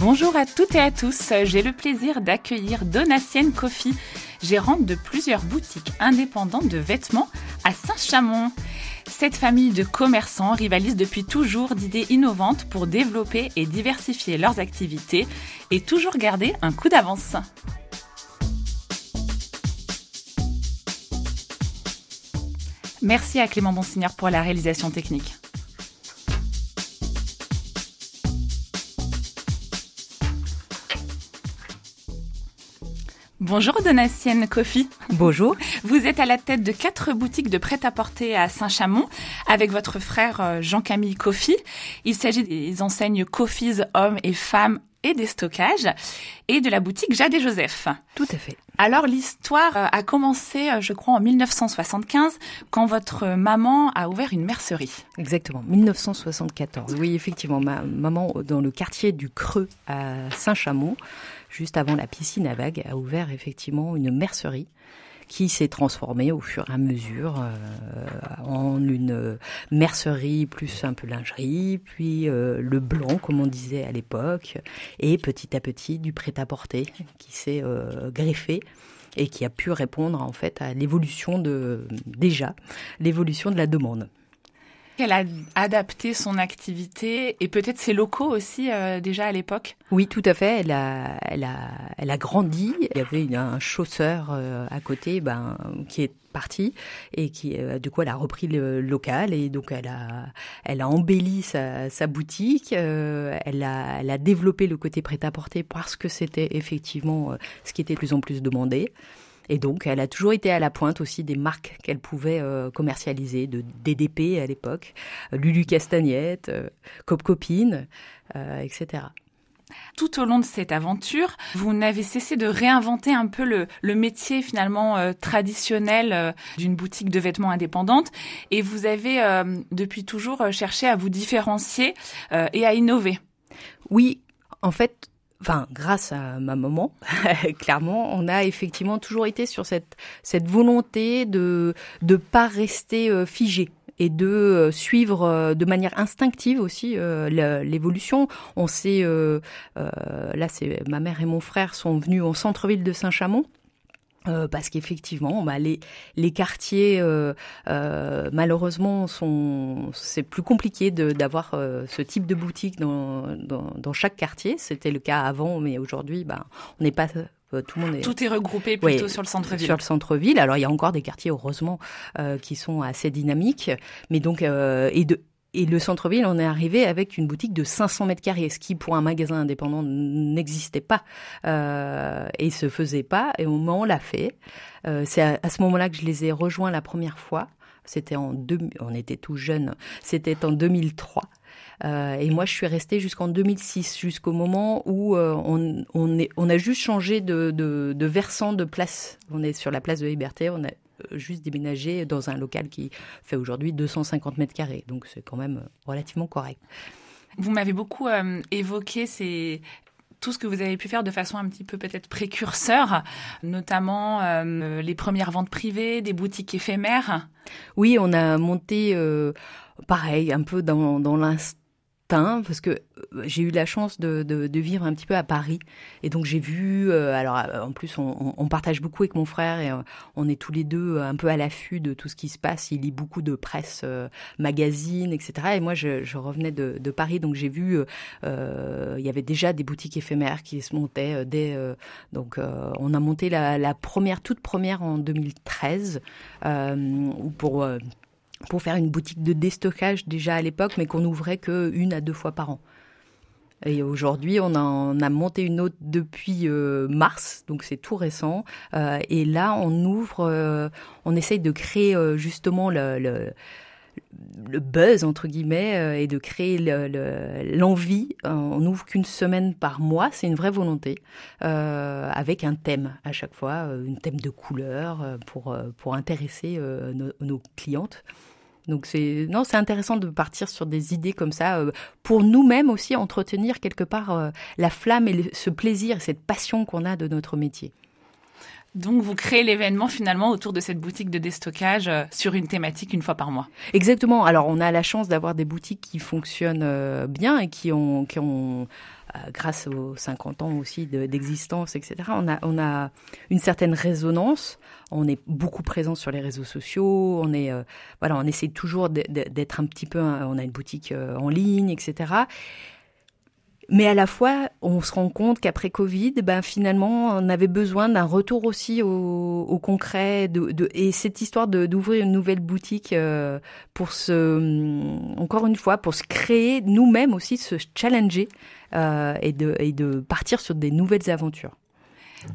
Bonjour à toutes et à tous, j'ai le plaisir d'accueillir Donatienne Coffee, gérante de plusieurs boutiques indépendantes de vêtements à Saint-Chamond. Cette famille de commerçants rivalise depuis toujours d'idées innovantes pour développer et diversifier leurs activités et toujours garder un coup d'avance. Merci à Clément Bonsignor pour la réalisation technique. Bonjour Donatienne Coffee. Bonjour. Vous êtes à la tête de quatre boutiques de prêt-à-porter à, Saint-Chamond avec votre frère euh, Jean-Camille Coffee. Il s'agit des enseignes Coffees hommes et femmes et des stockages et de la boutique Jade et Joseph. Tout à fait. Alors l'histoire euh, a commencé, euh, je crois, en 1975 quand votre maman a ouvert une mercerie. Exactement, 1974. Oui, effectivement, ma maman dans le quartier du Creux à Saint-Chamond juste avant la piscine à vagues, a ouvert effectivement une mercerie qui s'est transformée au fur et à mesure euh, en une mercerie plus un peu lingerie, puis euh, le blanc comme on disait à l'époque, et petit à petit du prêt-à-porter qui s'est euh, greffé et qui a pu répondre en fait à l'évolution de déjà l'évolution de la demande. Elle a adapté son activité et peut-être ses locaux aussi euh, déjà à l'époque. Oui, tout à fait. Elle a, elle a, elle a grandi. Il y avait un chausseur euh, à côté, ben, qui est parti et qui euh, du coup elle a repris le local et donc elle a elle a embelli sa, boutique elle a elle a développé le côté prêt à porter parce que c'était effectivement ce qui était de plus en plus demandé et donc, elle a toujours été à la pointe aussi des marques qu'elle pouvait euh, commercialiser, de DDP à l'époque, euh, Lulu Castagnette, euh, Cop Copine, etc. Tout au long de cette aventure, vous n'avez cessé de réinventer un peu le, le métier finalement traditionnel d'une boutique de vêtements indépendante et vous avez depuis toujours cherché à vous différencier et à innover. Oui, en fait, enfin grâce à ma maman, clairement, on a effectivement toujours été sur cette cette volonté de de pas rester euh, figé et de euh, suivre euh, de manière instinctive aussi l'évolution. On sait, là, c'est ma mère et mon frère sont venus au centre-ville de Saint-Chamond. Euh, parce qu'effectivement, bah, les, les quartiers, euh, euh, malheureusement, sont c'est plus compliqué d'avoir ce type de boutique dans, dans, dans chaque quartier. C'était le cas avant, mais aujourd'hui, bah, on n'est pas tout le monde est... Tout est regroupé plutôt sur le centre-ville. Sur le centre-ville. Alors il y a encore des quartiers, heureusement, qui sont assez dynamiques. Mais donc et de et le centre-ville, on est arrivé avec une boutique de 500 mètres carrés, ce qui pour un magasin indépendant n'existait pas euh, et se faisait pas. Et au moment où on l'a fait, euh, c'est à, ce moment-là que je les ai rejoints la première fois. C'était en deux, on était tout jeunes. C'était en 2003. Euh, et moi, je suis restée jusqu'en 2006, jusqu'au moment où euh, on, on, est, on a juste changé de, de, de versant de place. On est sur la place de Liberté, on a juste déménager dans un local qui fait aujourd'hui 250 mètres carrés. Donc c'est quand même relativement correct. Vous m'avez beaucoup euh, évoqué ces, tout ce que vous avez pu faire de façon un petit peu peut-être précurseur, notamment euh, les premières ventes privées, des boutiques éphémères. Oui, on a monté euh, pareil, un peu dans, dans l'instant parce que euh, j'ai eu la chance de, vivre un petit peu à Paris. Et donc j'ai vu euh, alors euh, en plus on, partage beaucoup avec mon frère et on est tous les deux un peu à l'affût de tout ce qui se passe. Il lit beaucoup de presse magazines etc et moi je, revenais de, Paris donc j'ai vu il y avait déjà des boutiques éphémères qui se montaient dès donc on a monté la, la, première toute première en 2013 pour pour faire une boutique de déstockage déjà à l'époque, mais qu'on ouvrait que une à deux fois par an. Et aujourd'hui, on, on a, monté une autre depuis euh, mars, donc c'est tout récent. Euh, et là, on ouvre, euh, on essaye de créer justement le le buzz entre guillemets euh, et de créer l'envie. on n'ouvre qu'une semaine par mois, c'est une vraie volonté, euh, avec un thème à chaque fois, un thème de couleur pour pour intéresser nos, clientes. Donc c'est non, c'est intéressant de partir sur des idées comme ça pour nous-mêmes aussi entretenir quelque part la flamme et ce plaisir, cette passion qu'on a de notre métier. Donc vous créez l'événement finalement autour de cette boutique de déstockage euh, sur une thématique une fois par mois. Exactement. Alors on a la chance d'avoir des boutiques qui fonctionnent euh, bien et qui ont, qui ont euh, grâce aux 50 ans aussi d'existence, etc. On a, on a une certaine résonance. On est beaucoup présent sur les réseaux sociaux. On est, voilà, on essaie toujours d'être un petit peu. On a une boutique en ligne, etc. Mais à la fois, on se rend compte qu'après Covid, ben finalement, on avait besoin d'un retour aussi au, concret. De, de, et cette histoire d'ouvrir une nouvelle boutique euh, pour se, encore une fois, pour se créer nous-mêmes aussi, se challenger euh, et, de, et de partir sur des nouvelles aventures.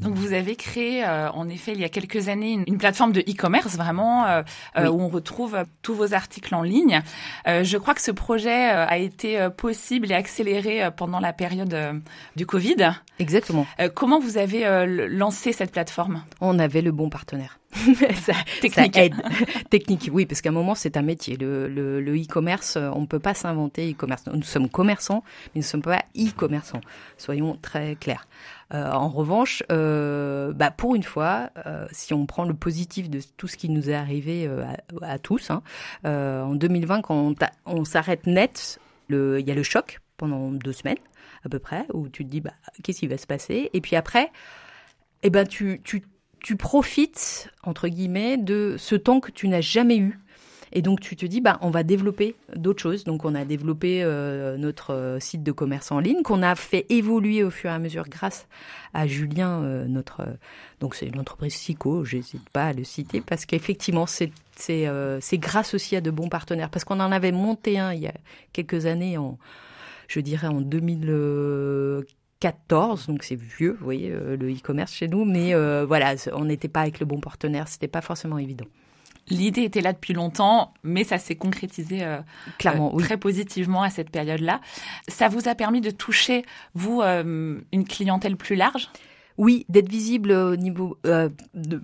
Donc vous avez créé, euh, en effet, il y a quelques années, une, plateforme de e-commerce vraiment euh, euh, où on retrouve tous vos articles en ligne. je crois que ce projet a été possible et accéléré pendant la période du Covid. Exactement. comment vous avez lancé cette plateforme? On avait le bon partenaire. ça, Technique. aide. Technique, oui, parce qu'à un moment, c'est un métier. Le, le, e-commerce, on ne peut pas s'inventer e-commerce. Nous sommes commerçants, mais nous ne sommes pas e-commerçants. Soyons très clairs. Euh, en revanche, euh, bah pour une fois, euh, si on prend le positif de tout ce qui nous est arrivé à, tous, hein, en 2020, quand on, on s'arrête net, il y a le choc pendant deux semaines à peu près, où tu te dis bah, qu'est-ce qui va se passer, et puis après, eh ben tu, tu, tu profites entre guillemets de ce temps que tu n'as jamais eu et donc tu te dis, bah, on va développer d'autres choses. Donc on a développé euh, notre euh, site de commerce en ligne qu'on a fait évoluer au fur et à mesure grâce à Julien, euh, notre donc c'est l'entreprise Sico. J'hésite pas à le citer parce qu'effectivement c'est c'est grâce aussi à de bons partenaires parce qu'on en avait monté un il y a quelques années en je dirais en 2014, donc c'est vieux, vous voyez, le e-commerce chez nous, mais voilà, on n'était pas avec le bon partenaire, c'était pas forcément évident. L'idée était là depuis longtemps, mais ça s'est concrétisé euh, clairement euh, très positivement à cette période-là. Ça vous a permis de toucher vous euh, une clientèle plus large? Oui, d'être visible au niveau euh,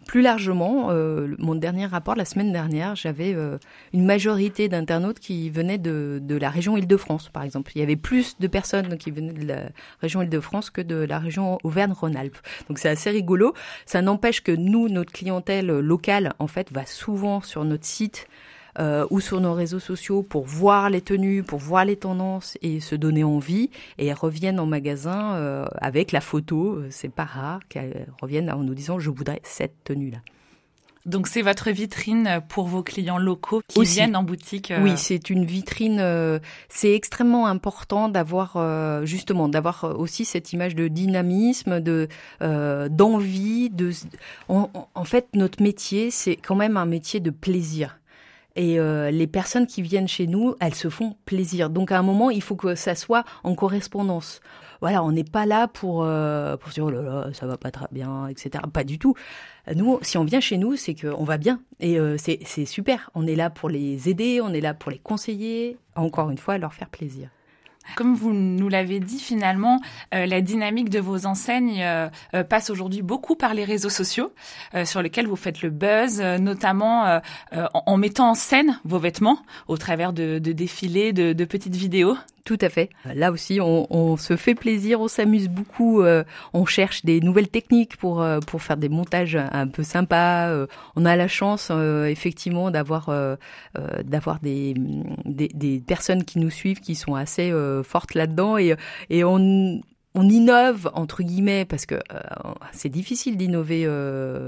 plus largement. Euh, mon dernier rapport la semaine dernière, j'avais euh, une majorité d'internautes qui venaient de, de la région Île-de-France, par exemple. Il y avait plus de personnes qui venaient de la région Île-de-France que de la région Auvergne-Rhône-Alpes. Donc c'est assez rigolo. Ça n'empêche que nous, notre clientèle locale, en fait, va souvent sur notre site euh, ou sur nos réseaux sociaux pour voir les tenues, pour voir les tendances et se donner envie. Et elles reviennent en magasin euh, avec la photo. Euh, c'est pas rare qu'elles reviennent en nous disant je voudrais cette tenue-là. Donc c'est votre vitrine pour vos clients locaux qui viennent en boutique. Oui, c'est une vitrine. c'est extrêmement important d'avoir justement d'avoir aussi cette image de dynamisme, de d'envie. De en, fait, notre métier, c'est quand même un métier de plaisir. Et euh, les personnes qui viennent chez nous, elles se font plaisir. Donc à un moment, il faut que ça soit en correspondance. Voilà, on n'est pas là pour euh, pour dire oh là là, ça va pas très bien, etc. Pas du tout. Nous, si on vient chez nous, c'est qu'on va bien et euh, c'est c'est super. On est là pour les aider, on est là pour les conseiller. Encore une fois, leur faire plaisir. Comme vous nous l'avez dit, finalement, euh, la dynamique de vos enseignes euh, euh, passe aujourd'hui beaucoup par les réseaux sociaux, sur lesquels vous faites le buzz, notamment en, mettant en scène vos vêtements au travers de, défilés, de petites vidéos. Tout à fait. Là aussi, on, se fait plaisir, on s'amuse beaucoup, euh, on cherche des nouvelles techniques pour euh, pour faire des montages un peu sympas. Euh, on a la chance effectivement d'avoir d'avoir des, des, des personnes qui nous suivent qui sont assez fortes là-dedans et et on on innove entre guillemets parce que c'est difficile d'innover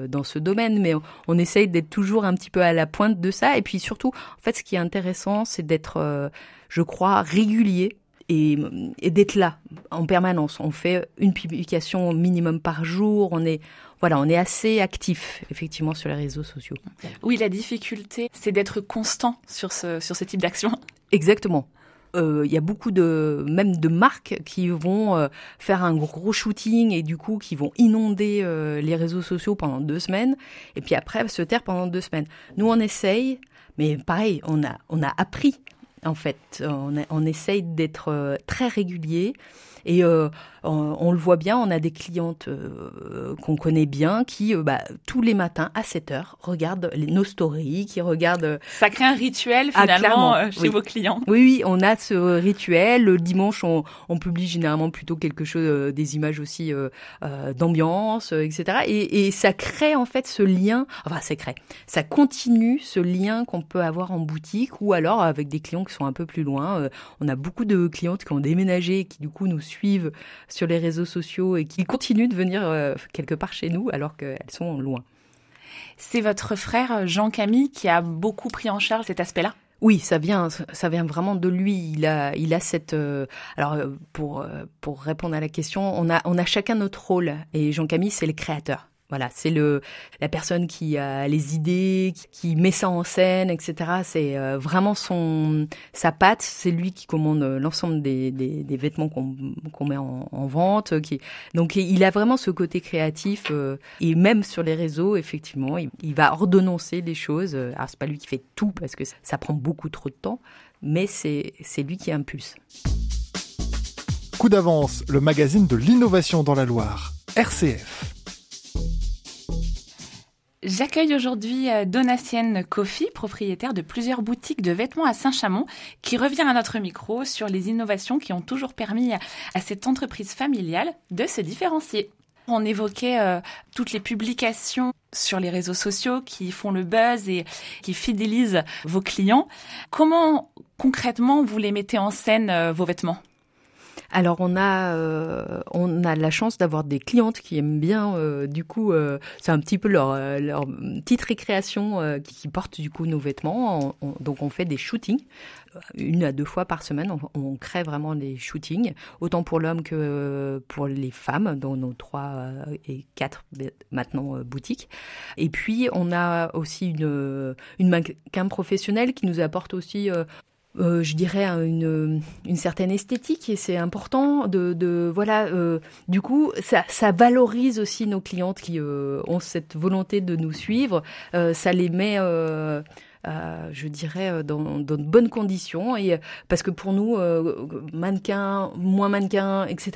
dans ce domaine, mais on, on essaye d'être toujours un petit peu à la pointe de ça. Et puis surtout, en fait, ce qui est intéressant, c'est d'être je crois, régulier et, d'être là en permanence. On fait une publication minimum par jour. On est voilà, on est assez actif effectivement sur les réseaux sociaux. Oui, la difficulté, c'est d'être constant sur ce sur ce type d'action. Exactement. Euh, il y a beaucoup de même de marques qui vont euh, faire un gros shooting et du coup qui vont inonder euh, les réseaux sociaux pendant deux semaines et puis après se taire pendant deux semaines. Nous on essaye mais pareil, on a, on a appris en fait. On, on essaye d'être très régulier et euh, on, le voit bien, on a des clientes euh, qu'on connaît bien qui, euh, bah, tous les matins à 7 heures, regardent les, nos stories, qui regardent... Ça crée un rituel ah, finalement chez vos clients. Oui, oui, on a ce rituel. Le dimanche, on, on publie généralement plutôt quelque chose, des images aussi d'ambiance, etc. Et, et, ça crée en fait ce lien, enfin ça crée, ça continue ce lien qu'on peut avoir en boutique ou alors avec des clients qui sont un peu plus loin. on a beaucoup de clientes qui ont déménagé et qui du coup nous suivent sur les réseaux sociaux et qui continuent de venir euh, quelque part chez nous alors qu'elles sont loin. C'est votre frère Jean Camille qui a beaucoup pris en charge cet aspect-là? Oui, ça vient, ça vient vraiment de lui. Il a, il a cette. Euh, alors euh, pour pour répondre à la question, on a on a chacun notre rôle et Jean Camille c'est le créateur. Voilà, c'est le la personne qui a les idées, qui, met ça en scène, etc. C'est euh, vraiment son sa patte. C'est lui qui commande l'ensemble des, des, vêtements qu'on met en, vente. Qui donc il a vraiment ce côté créatif euh, et même sur les réseaux, effectivement, il, va ordonnancer les choses. Alors c'est pas lui qui fait tout parce que ça, ça prend beaucoup trop de temps, mais c'est c'est lui qui impulse. Coup d'avance, le magazine de l'innovation dans la Loire, RCF. J'accueille aujourd'hui euh, Donatienne Kofi, propriétaire de plusieurs boutiques de vêtements à Saint-Chamond, qui revient à notre micro sur les innovations qui ont toujours permis à cette entreprise familiale de se différencier. On évoquait euh, toutes les publications sur les réseaux sociaux qui font le buzz et qui fidélisent vos clients. Comment concrètement vous les mettez en scène, euh, vos vêtements? Alors on a euh, on a la chance d'avoir des clientes qui aiment bien euh, du coup euh, c'est un petit peu leur petite récréation qui, portent du coup nos vêtements. donc on fait des shootings une à deux fois par semaine. On, crée vraiment des shootings autant pour l'homme que pour les femmes dans nos trois et quatre maintenant boutiques. Et puis on a aussi une une mannequin professionnelle qui nous apporte aussi euh, je dirais une, certaine esthétique et c'est important de, voilà euh, du coup ça, valorise aussi nos clientes qui euh, ont cette volonté de nous suivre. Ça les met je dirais dans, de bonnes conditions et parce que pour nous mannequin moins mannequin etc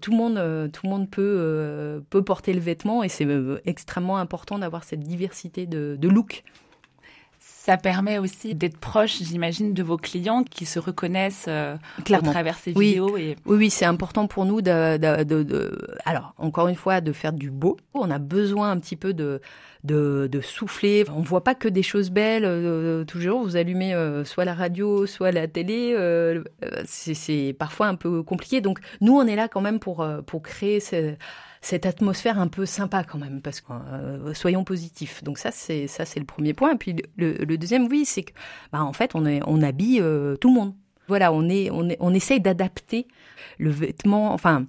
tout le monde tout le monde peut peut porter le vêtement et c'est extrêmement important d'avoir cette diversité de, de look ça permet aussi d'être proche, j'imagine, de vos clients qui se reconnaissent euh, à travers ces vidéos. Et... Oui, oui, c'est important pour nous de, de, de, de, alors encore une fois, de faire du beau. On a besoin un petit peu de de, de souffler. On voit pas que des choses belles euh, toujours. Vous allumez euh, soit la radio, soit la télé. Euh, c'est parfois un peu compliqué. Donc nous, on est là quand même pour pour créer ce, cette atmosphère un peu sympa quand même, parce que euh, soyons positifs. Donc ça, c'est ça, c'est le premier point. Et puis le, deuxième, oui, c'est que, bah, en fait, on est, on habille euh, tout le monde. Voilà, on est, on est, on essaye d'adapter le vêtement. Enfin,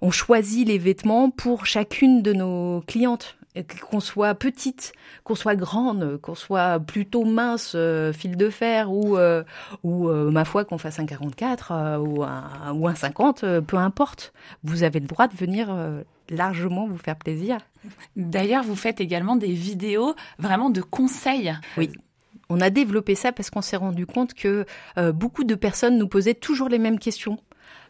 on choisit les vêtements pour chacune de nos clientes qu'on soit petite, qu'on soit grande, qu'on soit plutôt mince, euh, fil de fer, ou, euh, ou euh, ma foi qu'on fasse un 44 ou, un, ou un 50, peu importe. Vous avez le droit de venir largement vous faire plaisir. D'ailleurs, vous faites également des vidéos vraiment de conseils. Oui. On a développé ça parce qu'on s'est rendu compte que beaucoup de personnes nous posaient toujours les mêmes questions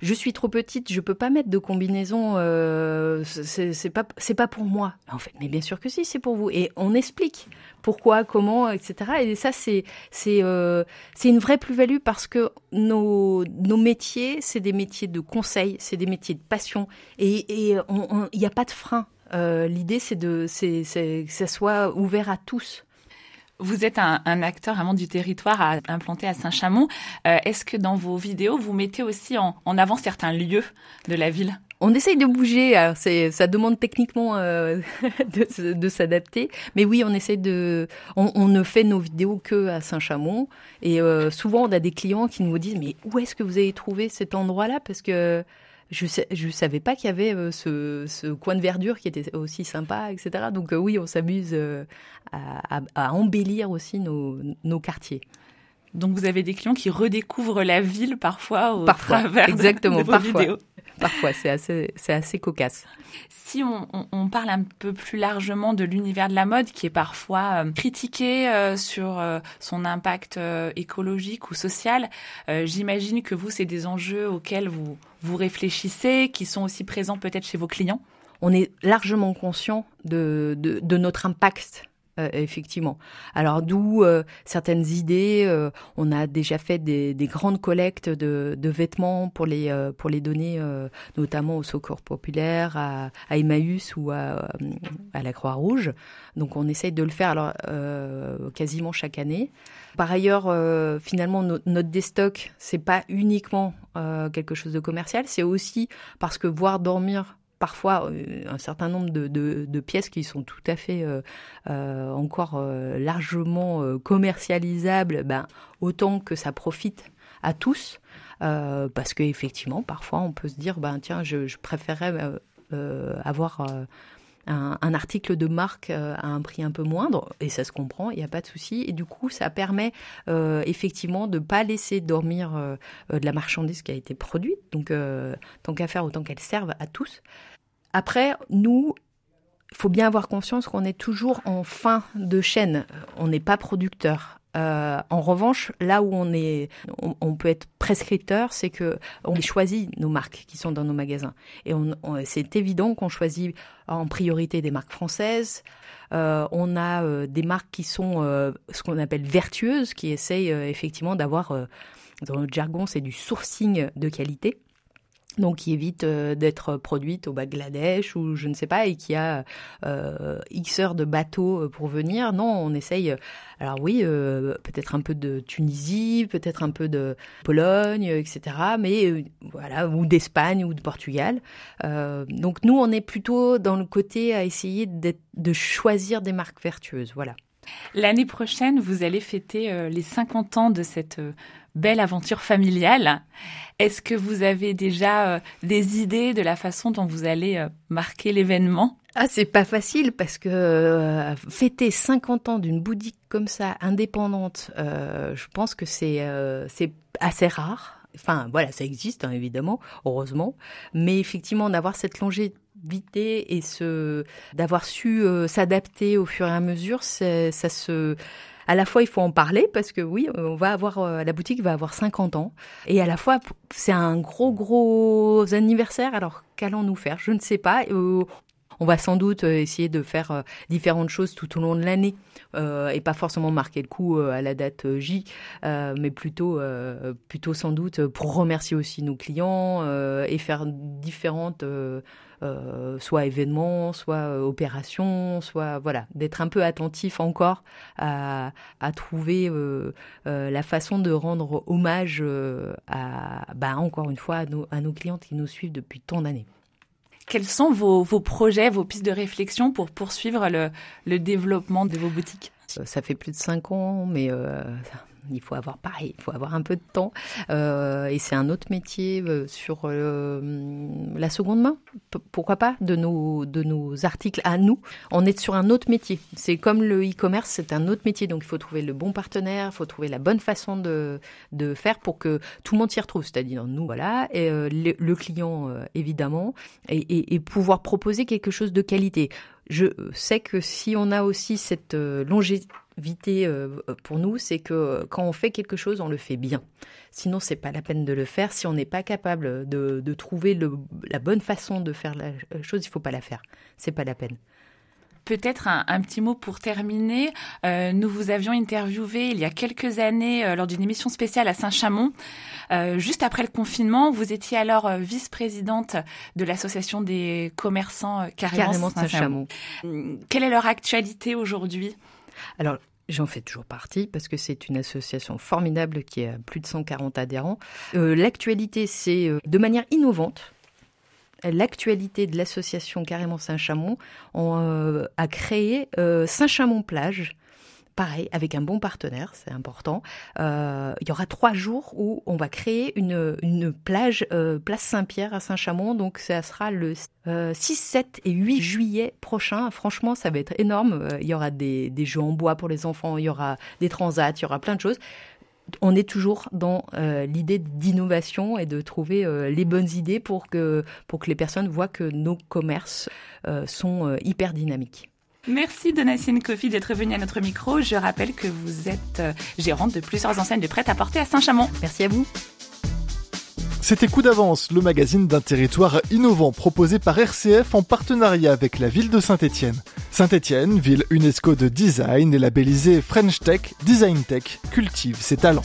je suis trop petite, je peux pas mettre de combinaison, euh, c'est pas c'est pas pour moi. En fait, mais bien sûr que si, c'est pour vous. Et on explique pourquoi, comment, etc. Et ça, c'est c'est euh, c'est une vraie plus-value parce que nos nos métiers, c'est des métiers de conseil, c'est des métiers de passion, et et il n'y a pas de frein. Euh, L'idée, c'est de c'est que ça soit ouvert à tous. Vous êtes un, acteur vraiment du territoire à implanter à Saint-Chamond. Euh, est-ce que dans vos vidéos, vous mettez aussi en, avant certains lieux de la ville? On essaye de bouger, ça demande techniquement euh, de, s'adapter, mais oui, on essaye de, on, ne fait nos vidéos que à Saint-Chamond, et euh, souvent on a des clients qui nous disent mais où est-ce que vous avez trouvé cet endroit-là? Parce que je ne savais pas qu'il y avait euh, ce, coin de verdure qui était aussi sympa, etc. Donc euh, oui, on s'amuse euh, à, embellir aussi nos, quartiers. Donc vous avez des clients qui redécouvrent la ville parfois au parfois, travers exactement, de, vos parfois. vidéos. Parfois, c'est assez, c'est assez cocasse. Si on, on, parle un peu plus largement de l'univers de la mode, qui est parfois euh, critiqué euh, sur euh, son impact écologique ou social, j'imagine que vous, c'est des enjeux auxquels vous, vous réfléchissez, qui sont aussi présents peut-être chez vos clients? On est largement conscient de, de, de notre impact euh, effectivement. Alors d'où euh, certaines idées. Euh, on a déjà fait des, des grandes collectes de, de, vêtements pour les pour les donner, notamment au Secours populaire, à, à Emmaüs ou à, à la Croix Rouge. Donc on essaye de le faire alors quasiment chaque année. Par ailleurs, finalement, notre déstock, c'est pas uniquement quelque chose de commercial, c'est aussi parce que voir dormir parfois euh, un certain nombre de, de, pièces qui sont tout à fait euh, euh, encore largement commercialisables, ben, autant que ça profite à tous, parce qu'effectivement, parfois on peut se dire, ben tiens, je, je préférerais avoir un, article de marque à un prix un peu moindre, et ça se comprend, il n'y a pas de souci. Et du coup, ça permet effectivement de ne pas laisser dormir de la marchandise qui a été produite. Donc, tant qu'à faire, autant qu'elle serve à tous. Après, nous, il faut bien avoir conscience qu'on est toujours en fin de chaîne. On n'est pas producteur. Euh, en revanche, là où on est, on, peut être prescripteur, c'est que on choisit nos marques qui sont dans nos magasins. Et c'est évident qu'on choisit en priorité des marques françaises. Euh, on a euh, des marques qui sont ce qu'on appelle vertueuses, qui essayent effectivement d'avoir, dans notre jargon, c'est du sourcing de qualité donc qui évite euh, d'être produite au Bangladesh ou je ne sais pas et qui a euh, X heures de bateau euh, pour venir. Non, on essaye. Alors oui, euh, peut-être un peu de Tunisie, peut-être un peu de Pologne, etc. Mais voilà, ou d'Espagne ou de Portugal. donc nous, on est plutôt dans le côté à essayer de choisir des marques vertueuses. Voilà. L'année prochaine, vous allez fêter les 50 ans de cette belle aventure familiale. Est-ce que vous avez déjà euh, des idées de la façon dont vous allez euh, marquer l'événement? Ah, c'est pas facile parce que euh, fêter 50 ans d'une boutique comme ça, indépendante, je pense que c'est assez rare. Enfin, voilà, ça existe hein, évidemment, heureusement, mais effectivement d'avoir cette longévité et ce d'avoir su s'adapter au fur et à mesure, ça se à la fois il faut en parler parce que oui, on va avoir euh, la boutique va avoir 50 ans et à la fois c'est un gros gros anniversaire. Alors qu'allons-nous faire? Je ne sais pas. Euh, on va sans doute euh, essayer de faire différentes choses tout au long de l'année et pas forcément marquer le coup à la date J, mais plutôt, sans doute pour remercier aussi nos clients et faire différentes euh, soit événements, soit euh, opérations, soit voilà, d'être un peu attentif encore à, trouver euh, la façon de rendre hommage à, bah, encore une fois, à nos, à nos clientes qui nous suivent depuis tant d'années. Quels sont vos, vos, projets, vos pistes de réflexion pour poursuivre le, le développement de vos boutiques? Ça fait plus de cinq ans, mais il faut avoir pareil, il faut avoir un peu de temps. Euh, et c'est un autre métier euh, sur euh, la seconde main, pourquoi pas, de nos, de nos articles à nous. On est sur un autre métier. C'est comme le e-commerce, c'est un autre métier. Donc il faut trouver le bon partenaire, il faut trouver la bonne façon de, de faire pour que tout le monde s'y retrouve. C'est-à-dire nous, voilà, et le, client évidemment, et, et pouvoir proposer quelque chose de qualité. Je sais que si on a aussi cette longévité, Vité euh, pour nous, c'est que quand on fait quelque chose, on le fait bien. Sinon, c'est pas la peine de le faire. Si on n'est pas capable de, trouver la bonne façon de faire la chose, il faut pas la faire. C'est pas la peine. Peut-être un, petit mot pour terminer. Euh, nous vous avions interviewé il y a quelques années euh, lors d'une émission spéciale à Saint-Chamond. juste après le confinement, vous étiez alors vice-présidente de l'association des commerçants Carrément, Saint-Chamond. Quelle est leur actualité aujourd'hui? Alors, J'en fais toujours partie parce que c'est une association formidable qui a plus de 140 adhérents. Euh, l'actualité, c'est euh, de manière innovante. L'actualité de l'association Carrément Saint-Chamond on, euh, a créé Saint-Chamond Plage pareil, avec un bon partenaire, c'est important. Euh, il y aura trois jours où on va créer une, plage, euh, place Saint-Pierre à Saint-Chamond. Donc ça sera le 6, euh, 7 et 8 juillet prochain. Franchement, ça va être énorme. Il y aura des jeux en bois pour les enfants, il y aura des transats, il y aura plein de choses on est toujours dans l'idée d'innovation et de trouver les bonnes idées pour que, pour que les personnes voient que nos commerces sont hyper dynamiques. Merci Donatienne Coffee d'être venue à notre micro. Je rappelle que vous êtes gérante de plusieurs enseignes de prêt-à-porter à Saint-Chamond. Merci à vous. C'était Coup d'avance, le magazine d'un territoire innovant proposé par RCF en partenariat avec la ville de Saint-Étienne. Saint-Étienne, ville UNESCO de design et labellisée French Tech, Design Tech, cultive ses talents.